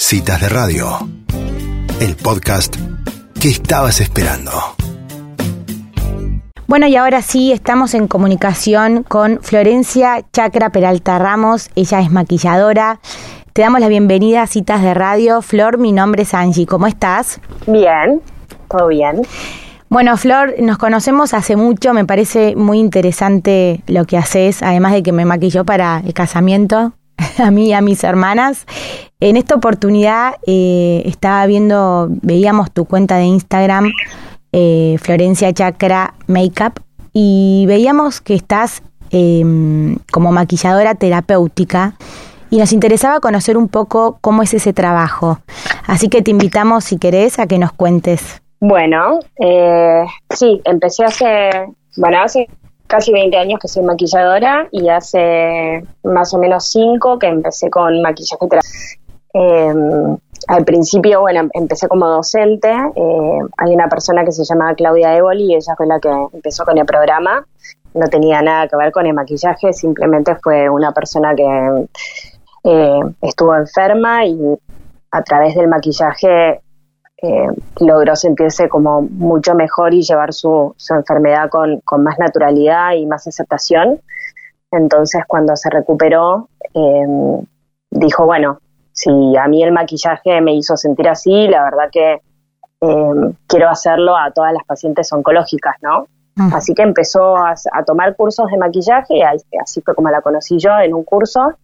Citas de Radio, el podcast que estabas esperando. Bueno, y ahora sí, estamos en comunicación con Florencia Chacra Peralta Ramos. Ella es maquilladora. Te damos la bienvenida a Citas de Radio. Flor, mi nombre es Angie. ¿Cómo estás? Bien, todo bien. Bueno, Flor, nos conocemos hace mucho, me parece muy interesante lo que haces, además de que me maquilló para el casamiento, a mí y a mis hermanas. En esta oportunidad eh, estaba viendo, veíamos tu cuenta de Instagram, eh, Florencia Chakra Makeup, y veíamos que estás em, como maquilladora terapéutica y nos interesaba conocer un poco cómo es ese trabajo. Así que te invitamos, si querés, a que nos cuentes. Bueno, eh, sí, empecé hace, bueno, hace casi 20 años que soy maquilladora y hace más o menos 5 que empecé con maquillaje eh, al principio, bueno, empecé como docente. Eh, hay una persona que se llama Claudia Evoli y ella fue la que empezó con el programa. No tenía nada que ver con el maquillaje, simplemente fue una persona que eh, estuvo enferma y a través del maquillaje eh, logró sentirse como mucho mejor y llevar su, su enfermedad con, con, más naturalidad y más aceptación. Entonces cuando se recuperó, eh, dijo, bueno, si a mí el maquillaje me hizo sentir así, la verdad que eh, quiero hacerlo a todas las pacientes oncológicas, ¿no? Así que empezó a, a, tomar cursos de maquillaje, y así fue como la conocí yo en un curso.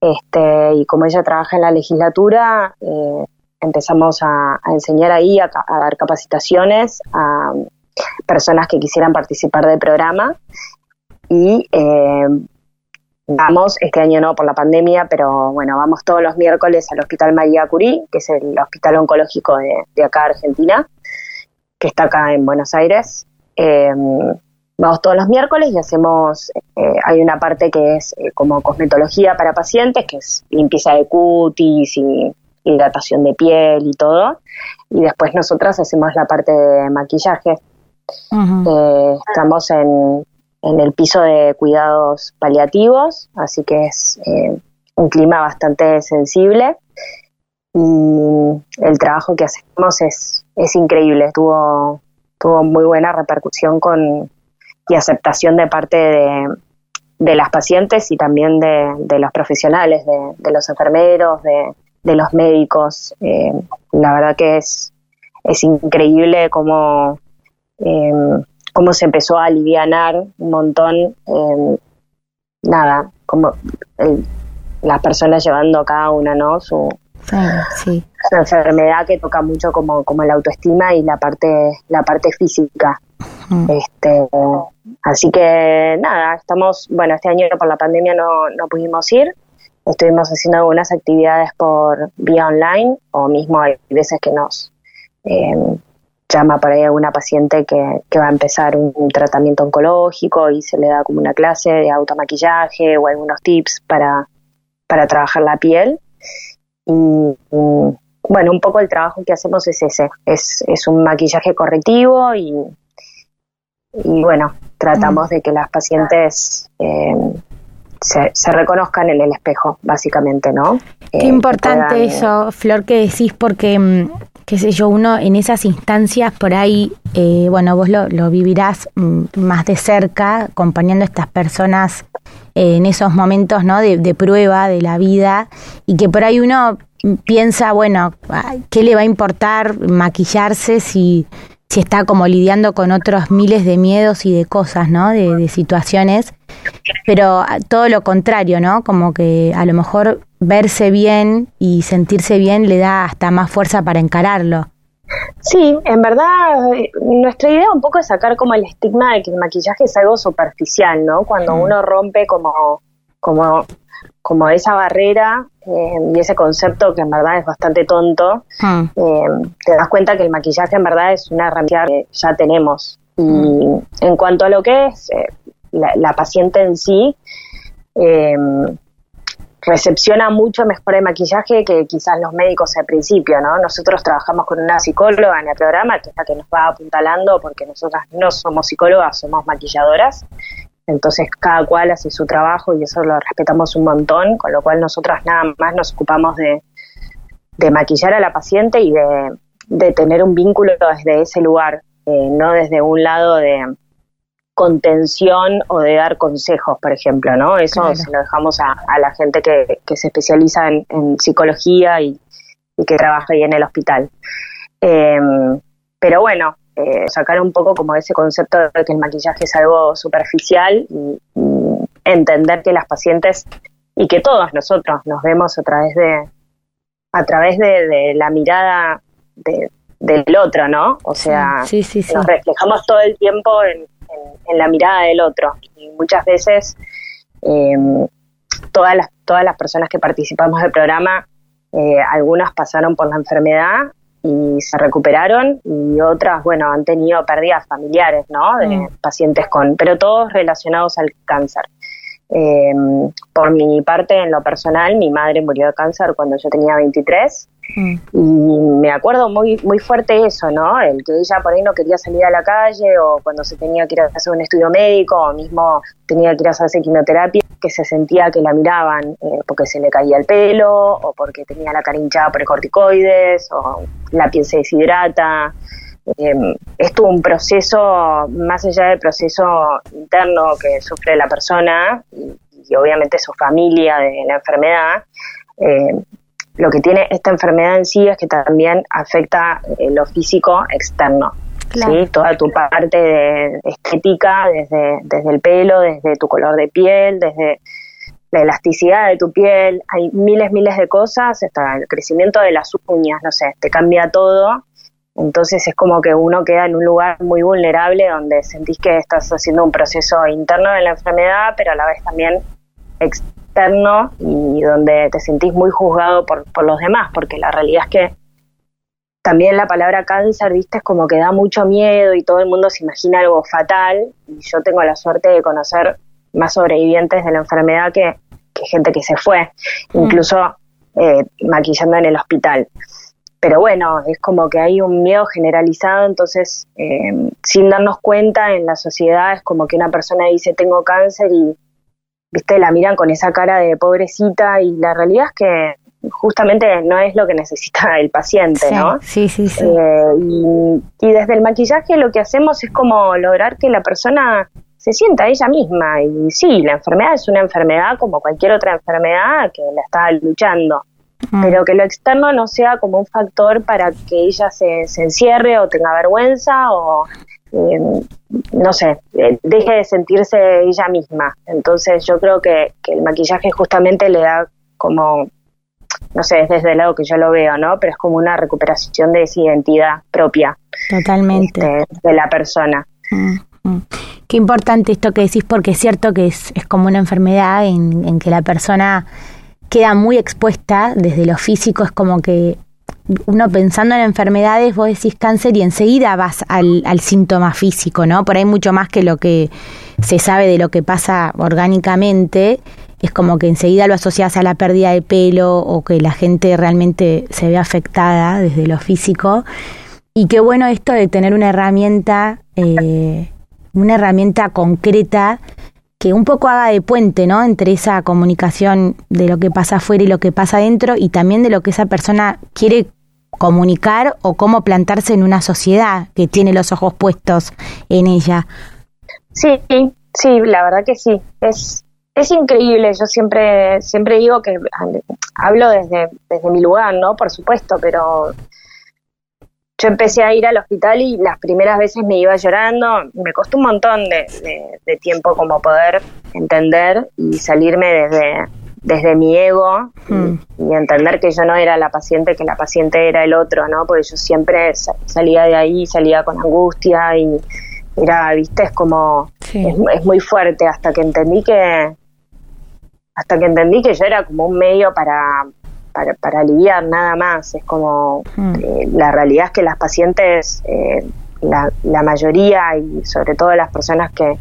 Este, y como ella trabaja en la legislatura, eh, empezamos a, enseñar ahí, a, dar capacitaciones a personas que quisieran participar del programa. Y eh, vamos, este año no por la pandemia, pero bueno, vamos todos los miércoles al Hospital María Curí, que es el hospital oncológico de, acá, Argentina, que está acá en Buenos Aires. Eh, vamos todos los miércoles y hacemos, eh, hay una parte que es como cosmetología para pacientes, que es limpieza de cutis y hidratación de piel y todo. Y después nosotras hacemos la parte de maquillaje. Eh, estamos en, en, el piso de cuidados paliativos, así que es eh, un clima bastante sensible. Y el trabajo que hacemos es, es increíble, tuvo, tuvo muy buena repercusión con, y aceptación de parte de, de las pacientes y también de, de los profesionales, de, de los enfermeros, de, de los médicos. Eh, la verdad que es, es increíble cómo, eh, cómo se empezó a alivianar un montón, eh, nada, como las personas llevando cada una, ¿no? Su, sí. enfermedad que toca mucho como, como la autoestima y la parte, la parte física. Este, así que nada, estamos, bueno, este año por la pandemia no, no pudimos ir, estuvimos haciendo algunas actividades por vía online o mismo hay veces que nos em, llama por ahí alguna paciente que, que va a empezar un, tratamiento oncológico y se le da como una clase de automaquillaje o algunos tips para, para trabajar la piel. Y, bueno, un poco el trabajo que hacemos es ese, es, es un maquillaje correctivo y, y bueno, tratamos de que las pacientes eh, se, reconozcan en el espejo, básicamente, ¿no? Qué eh, importante eso, Flor, que decís, porque, mm, qué sé yo, uno en esas instancias por ahí, eh, bueno, vos lo, vivirás mm, más de cerca, acompañando a estas personas eh, en esos momentos, ¿no? De, de prueba de la vida, y que por ahí uno piensa, bueno, ¿qué le va a importar maquillarse si si está como lidiando con otros miles de miedos y de cosas, ¿no? De, situaciones, pero todo lo contrario, ¿no? Como que a lo mejor verse bien y sentirse bien le da hasta más fuerza para encararlo. Sí, en verdad, nuestra idea un poco es sacar como el estigma de que el maquillaje es algo superficial, ¿no? Cuando mm. uno rompe como, como como esa barrera eh, y ese concepto que en verdad es bastante tonto, hmm. eh, te das cuenta que el maquillaje en verdad es una herramienta que ya tenemos. Y hmm. en cuanto a lo que es eh, la, paciente en sí, recepciona mucho mejor el maquillaje que quizás los médicos al principio, ¿no? Nosotros trabajamos con una psicóloga en el programa, que es la que nos va apuntalando, porque nosotras no somos psicólogas, somos maquilladoras, entonces cada cual hace su trabajo y eso lo respetamos un montón, con lo cual nosotras nada más nos ocupamos de, de maquillar a la paciente y de, de tener un vínculo desde ese lugar, eh, no desde un lado de contención o de dar consejos, por ejemplo, ¿no? Eso se lo dejamos a, la gente que, que se especializa en, psicología y, que trabaja ahí en el hospital. Em, pero bueno, eh, sacar un poco como ese concepto de que el maquillaje es algo superficial y, entender que las pacientes y que todos nosotros nos vemos a través de a través de, la mirada del otro, ¿no? O sea, nos reflejamos todo el tiempo en, en, la mirada del otro. Y muchas veces em, todas, las, todas las personas que participamos del programa, eh, algunas pasaron por la enfermedad y se recuperaron y otras, bueno, han tenido pérdidas familiares, ¿no? De mm. pacientes con, pero todos relacionados al cáncer. Em, por mi parte, en lo personal, mi madre murió de cáncer cuando yo tenía 23 Mm. Y me acuerdo muy, muy fuerte eso, ¿no? El que ella por ahí no quería salir a la calle o cuando se tenía que ir a hacer un estudio médico o mismo tenía que ir a hacerse quimioterapia, que se sentía que la miraban eh, porque se le caía el pelo o porque tenía la cara hinchada por corticoides o la piel se deshidrata. Eh, es un proceso, más allá del proceso interno que sufre la persona y, obviamente su familia de la enfermedad, eh, lo que tiene esta enfermedad en sí es que también afecta eh, lo físico externo. ¿sí? Toda tu parte de estética, desde, desde el pelo, desde tu color de piel, desde la elasticidad de tu piel, hay miles, miles de cosas, hasta el crecimiento de las uñas, no sé, te cambia todo. Entonces es como que uno queda en un lugar muy vulnerable donde sentís que estás haciendo un proceso interno de la enfermedad, pero a la vez también y donde te sentís muy juzgado por, por los demás, porque la realidad es que también la palabra cáncer, viste, es como que da mucho miedo y todo el mundo se imagina algo fatal. Y yo tengo la suerte de conocer más sobrevivientes de la enfermedad que, gente que se fue, mm. incluso eh, maquillando en el hospital. Pero bueno, es como que hay un miedo generalizado, entonces eh, sin darnos cuenta en la sociedad es como que una persona dice tengo cáncer y viste, la miran con esa cara de pobrecita y la realidad es que justamente no es lo que necesita el paciente, ¿no? Sí, sí, sí. Eh, y, desde el maquillaje lo que hacemos es como lograr que la persona se sienta ella misma. Y sí, la enfermedad es una enfermedad como cualquier otra enfermedad que la está luchando. Mm. Pero que lo externo no sea como un factor para que ella se, se encierre o tenga vergüenza o eh, no sé, eh, deje de sentirse ella misma. Entonces yo creo que, el maquillaje justamente le da como, no sé, es desde el lado que yo lo veo, ¿no? Pero es como una recuperación de esa identidad propia. Totalmente. Este, de la persona. Mm, mm. Qué importante esto que decís, porque es cierto que es, es como una enfermedad en, en que la persona queda muy expuesta desde lo físico, es como que uno pensando en enfermedades, vos decís cáncer y enseguida vas al, al, síntoma físico, ¿no? Por ahí mucho más que lo que se sabe de lo que pasa orgánicamente, es como que enseguida lo asocias a la pérdida de pelo o que la gente realmente se ve afectada desde lo físico. Y qué bueno esto de tener una herramienta, eh, una herramienta concreta que un poco haga de puente, ¿no? Entre esa comunicación de lo que pasa afuera y lo que pasa adentro y también de lo que esa persona quiere comunicar o cómo plantarse en una sociedad que tiene los ojos puestos en ella. Sí, sí, la verdad que sí. Es, es increíble. Yo siempre, siempre digo que hablo desde, desde mi lugar, ¿no? Por supuesto, pero yo empecé a ir al hospital y las primeras veces me iba llorando, me costó un montón de, tiempo como poder entender y salirme desde, desde mi ego hmm. y, entender que yo no era la paciente, que la paciente era el otro, ¿no? Porque yo siempre salía de ahí, salía con angustia y era, viste, es como, es, es muy fuerte hasta que entendí que, hasta que entendí que yo era como un medio para, para, para aliviar nada más. Es como hmm. eh, la realidad es que las pacientes, eh, la, la, mayoría y sobre todo las personas que,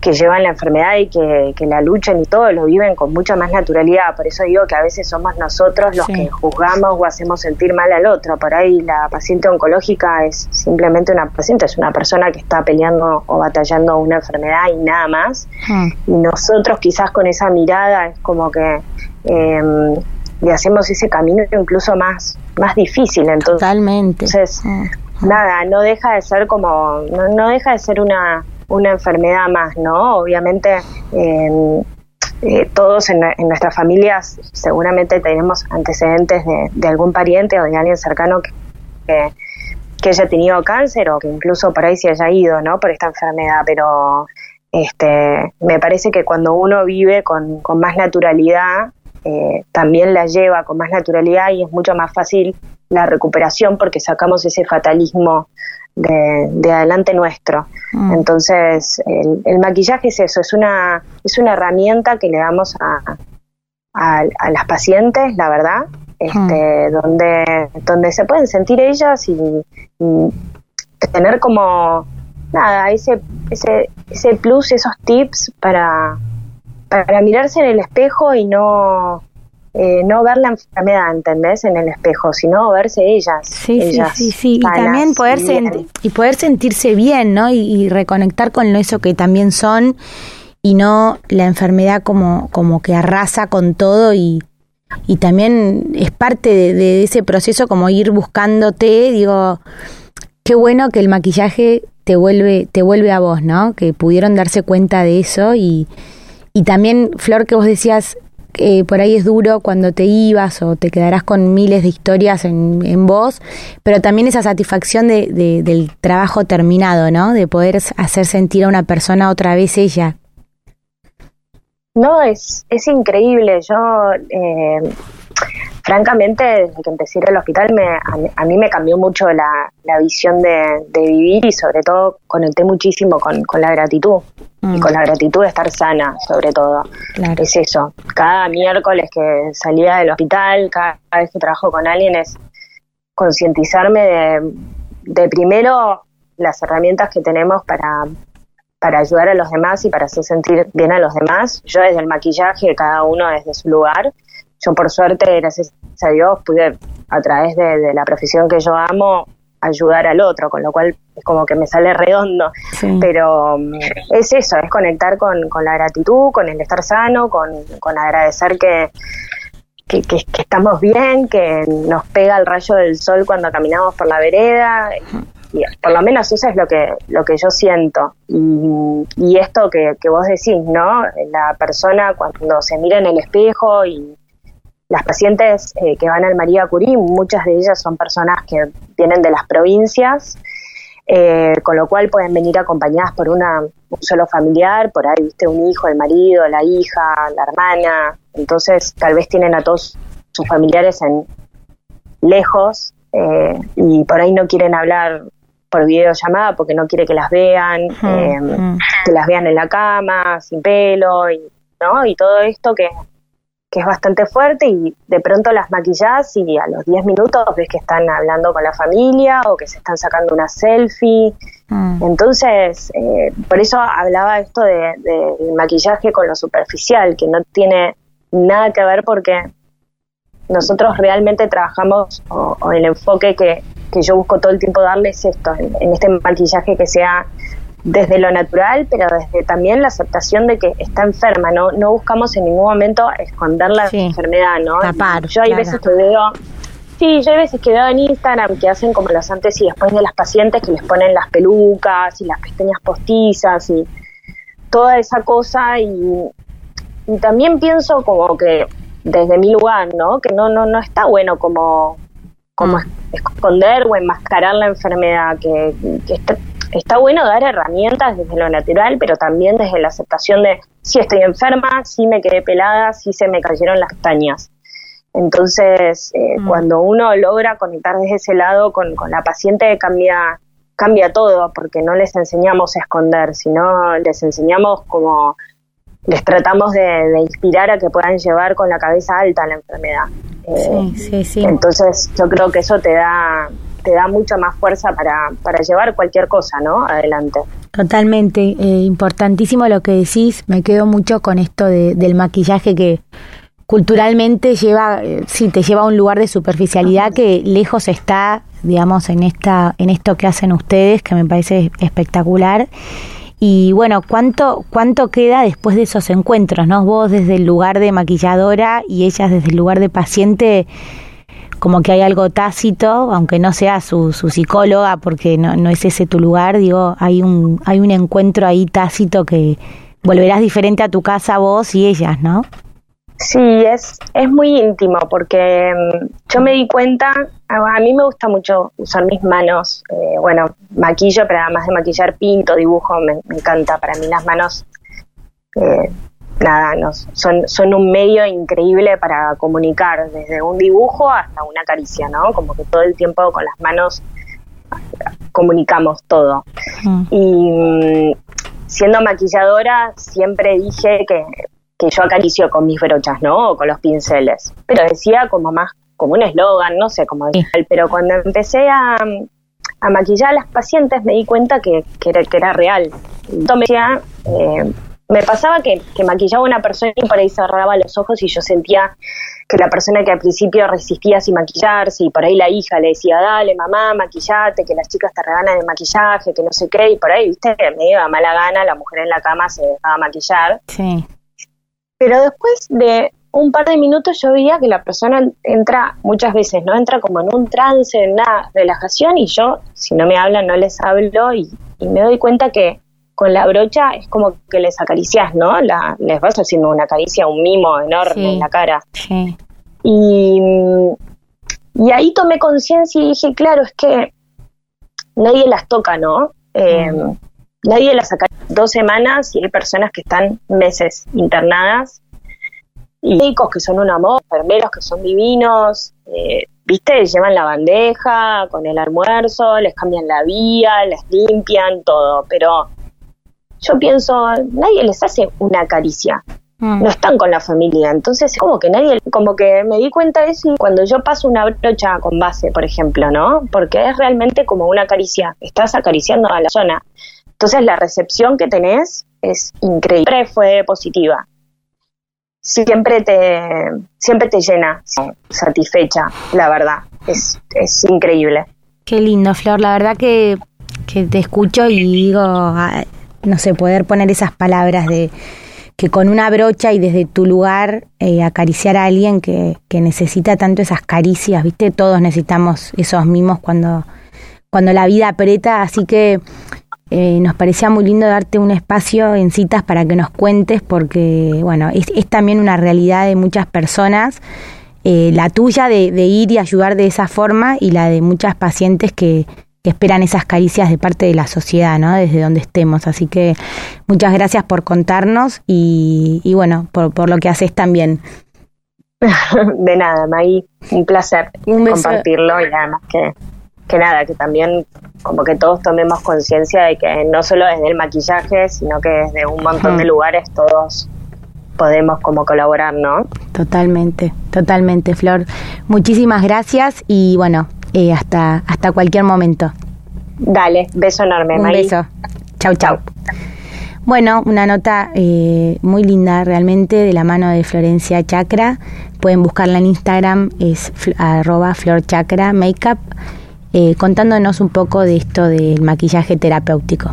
que llevan la enfermedad y que, que, la luchan y todo, lo viven con mucha más naturalidad. Por eso digo que a veces somos nosotros los que juzgamos o hacemos sentir mal al otro. Por ahí la paciente oncológica es simplemente una paciente, es una persona que está peleando o batallando una enfermedad y nada más. Hmm. Y nosotros quizás con esa mirada es como que... Eh, le hacemos ese camino incluso más, más difícil. Entonces, Totalmente. Entonces, nada, no deja de ser como, no, no deja de ser una, una enfermedad más, ¿no? Obviamente, eh, todos en, nuestras familias seguramente tenemos antecedentes de, algún pariente o de alguien cercano que, que, haya tenido cáncer o que incluso por ahí se haya ido, ¿no? Por esta enfermedad, pero este, me parece que cuando uno vive con, con más naturalidad, eh, también la lleva con más naturalidad y es mucho más fácil la recuperación porque sacamos ese fatalismo de, adelante nuestro. Mm. Entonces, el, maquillaje es eso, es una, es una herramienta que le damos a, a, las pacientes, la verdad, este, mm. donde, donde se pueden sentir ellas y, tener como nada, ese, ese, ese plus, esos tips para, para mirarse en el espejo y no, eh, no ver la enfermedad, ¿entendés? En el espejo, sino verse ellas. Sí, sí, sí, sí. Y también poder, y poder sentirse bien, ¿no? Y, reconectar con eso que también son y no la enfermedad como, como que arrasa con todo y, y también es parte de, de ese proceso como ir buscándote, digo, qué bueno que el maquillaje te vuelve, te vuelve a vos, ¿no? Que pudieron darse cuenta de eso y, y también, Flor, que vos decías, eh, por ahí es duro cuando te ibas o te quedarás con miles de historias en, en vos, pero también esa satisfacción de, del trabajo terminado, ¿no? De poder hacer sentir a una persona otra vez ella. No, es, es increíble. Yo eh, francamente, desde que empecé a ir al hospital, me, a, mí me cambió mucho la, visión de, vivir y sobre todo conecté muchísimo con, la gratitud y mm. con la gratitud de estar sana, sobre todo. Es eso. Cada miércoles que salía del hospital, cada vez que trabajo con alguien es concientizarme de, de primero las herramientas que tenemos para, para ayudar a los demás y para hacer sentir bien a los demás. Yo desde el maquillaje, cada uno desde su lugar, yo por suerte, gracias a Dios, pude a través de, la profesión que yo amo ayudar al otro, con lo cual es como que me sale redondo. Pero mm, es eso, es conectar con, la gratitud, con el estar sano, con, agradecer que, que, estamos bien, que nos pega el rayo del sol cuando caminamos por la vereda. Y por lo menos eso es lo que, lo que yo siento. Y, y esto que, que vos decís, ¿no? La persona cuando se mira en el espejo y las pacientes eh, que van al María Curí, muchas de ellas son personas que vienen de las provincias, eh, con lo cual pueden venir acompañadas por una, un solo familiar, por ahí, viste, un hijo, el marido, la hija, la hermana, entonces tal vez tienen a todos sus familiares en lejos eh, y por ahí no quieren hablar por videollamada porque no quiere que las vean, que las vean en la cama, sin pelo, y, ¿no? Y todo esto que que es bastante fuerte y de pronto las maquillas y a los 10 minutos ves que están hablando con la familia o que se están sacando una selfie. Mm. Entonces, eh, por eso hablaba esto de, maquillaje con lo superficial, que no tiene nada que ver porque nosotros realmente trabajamos o, el enfoque que, que, yo busco todo el tiempo darles esto, en este maquillaje que sea desde lo natural, pero desde también la aceptación de que está enferma, no, no buscamos en ningún momento esconder la enfermedad, ¿no? yo hay veces que veo, sí, yo hay veces que veo en Instagram que hacen como los antes y después de las pacientes que les ponen las pelucas y las pestañas postizas y toda esa cosa y, y también pienso como que desde mi lugar, ¿no? Que no, no, no está bueno como, como mm. esconder o enmascarar la enfermedad, que, que está, está bueno dar herramientas desde lo natural, pero también desde la aceptación de si estoy enferma, si me quedé pelada, si se me cayeron las pestañas. Entonces, eh, mm. cuando uno logra conectar desde ese lado con, la paciente, cambia, cambia todo, porque no les enseñamos a esconder, sino les enseñamos como les tratamos de, inspirar a que puedan llevar con la cabeza alta la enfermedad. sí, sí, sí. Entonces, yo creo que eso te da te da mucha más fuerza para, para llevar cualquier cosa, ¿no? Adelante. Totalmente, eh, importantísimo lo que decís, me quedo mucho con esto de, del maquillaje que culturalmente lleva, eh, sí, te lleva a un lugar de superficialidad que lejos está, digamos, en esta, en esto que hacen ustedes, que me parece espectacular. Y bueno, ¿cuánto, ¿cuánto queda después de esos encuentros? ¿no? Vos desde el lugar de maquilladora y ellas desde el lugar de paciente, como que hay algo tácito, aunque no sea su, su psicóloga, porque no, no es ese tu lugar, digo, hay un, hay un encuentro ahí tácito que volverás diferente a tu casa vos y ellas, ¿no? Sí, es, es muy íntimo porque mm, yo me di cuenta, a, mí me gusta mucho usar mis manos, eh, bueno, maquillo, pero además de maquillar, pinto, dibujo, me, encanta. Para mí las manos, eh, nada, no, son, son un medio increíble para comunicar, desde un dibujo hasta una caricia, ¿no? Como que todo el tiempo con las manos comunicamos todo. Mm. Y mm, siendo maquilladora siempre dije que que yo acaricio con mis brochas, ¿no? O con los pinceles. Pero decía como más, como un eslogan, no sé cómo. Pero cuando empecé a, maquillar a las pacientes me di cuenta que, que, era, real. Entonces me eh, me pasaba que, que maquillaba a una persona y por ahí cerraba los ojos y yo sentía que la persona que al principio resistía sin maquillarse y por ahí la hija le decía, dale mamá, maquillate, que las chicas te regalan el maquillaje, que no sé qué, y por ahí, viste, me iba mala gana, la mujer en la cama se dejaba maquillar. Sí. Pero después de un par de minutos yo veía que la persona entra muchas veces, ¿no? Entra como en un trance, en una relajación y yo, si no me hablan, no les hablo y, me doy cuenta que con la brocha es como que les acaricias, ¿no? La, les vas haciendo una caricia, un mimo enorme en la cara. Sí. Y, y ahí tomé conciencia y dije, claro, es que nadie las toca, ¿no? Eh, nadie las saca dos semanas y hay personas que están meses internadas y médicos que son un amor, enfermeros que son divinos, eh, viste, llevan la bandeja con el almuerzo, les cambian la vía, les limpian todo, pero yo pienso, nadie les hace una caricia, mm. no están con la familia, entonces como que nadie, como que me di cuenta de eso cuando yo paso una brocha con base, por ejemplo, ¿no? Porque es realmente como una caricia, estás acariciando a la zona. Entonces la recepción que tenés es increíble, siempre fue positiva. Siempre te, siempre te llena, satisfecha, la verdad. Es, es increíble. Qué lindo, Flor. La verdad que, que te escucho y digo, ah, no sé, poder poner esas palabras de que con una brocha y desde tu lugar eh, acariciar a alguien que, que necesita tanto esas caricias, ¿viste? Todos necesitamos esos mimos cuando, cuando la vida aprieta, así que eh, nos parecía muy lindo darte un espacio en citas para que nos cuentes, porque, bueno, es, también una realidad de muchas personas, eh, la tuya de, ir y ayudar de esa forma y la de muchas pacientes que, esperan esas caricias de parte de la sociedad, ¿no? Desde donde estemos. Así que muchas gracias por contarnos y, bueno, por, por lo que haces también. De nada, May, un placer compartirlo y además que que nada, que también como que todos tomemos conciencia de que no solo desde el maquillaje, sino que desde un montón de lugares todos podemos como colaborar, ¿no? Totalmente, totalmente, Flor. Muchísimas gracias y bueno, eh, hasta, hasta cualquier momento. Dale, beso enorme, Un beso. Chau, chau. Bueno, una nota eh, muy linda realmente de la mano de Florencia Chakra. Pueden buscarla en Instagram, es arroba florchakra makeup eh, contándonos un poco de esto del maquillaje terapéutico.